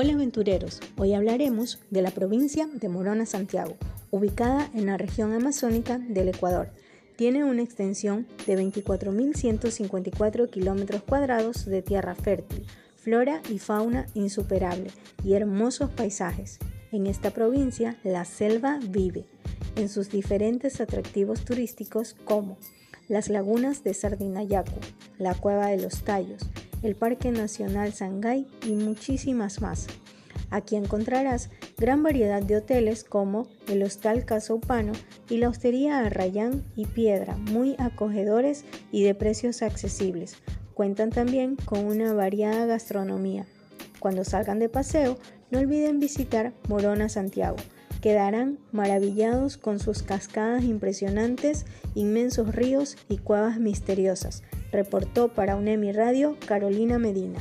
Hola aventureros, hoy hablaremos de la provincia de Morona Santiago, ubicada en la región amazónica del Ecuador. Tiene una extensión de 24.154 kilómetros cuadrados de tierra fértil, flora y fauna insuperable y hermosos paisajes. En esta provincia la selva vive en sus diferentes atractivos turísticos como las lagunas de Sardinayacu, la cueva de los Tallos, el Parque Nacional Sangay y muchísimas más. Aquí encontrarás gran variedad de hoteles como el Hostal Casa Upano y la Hostería Arrayán y Piedra, muy acogedores y de precios accesibles. Cuentan también con una variada gastronomía. Cuando salgan de paseo, no olviden visitar Morona Santiago. Quedarán maravillados con sus cascadas impresionantes, inmensos ríos y cuevas misteriosas reportó para UNEMI Radio Carolina Medina.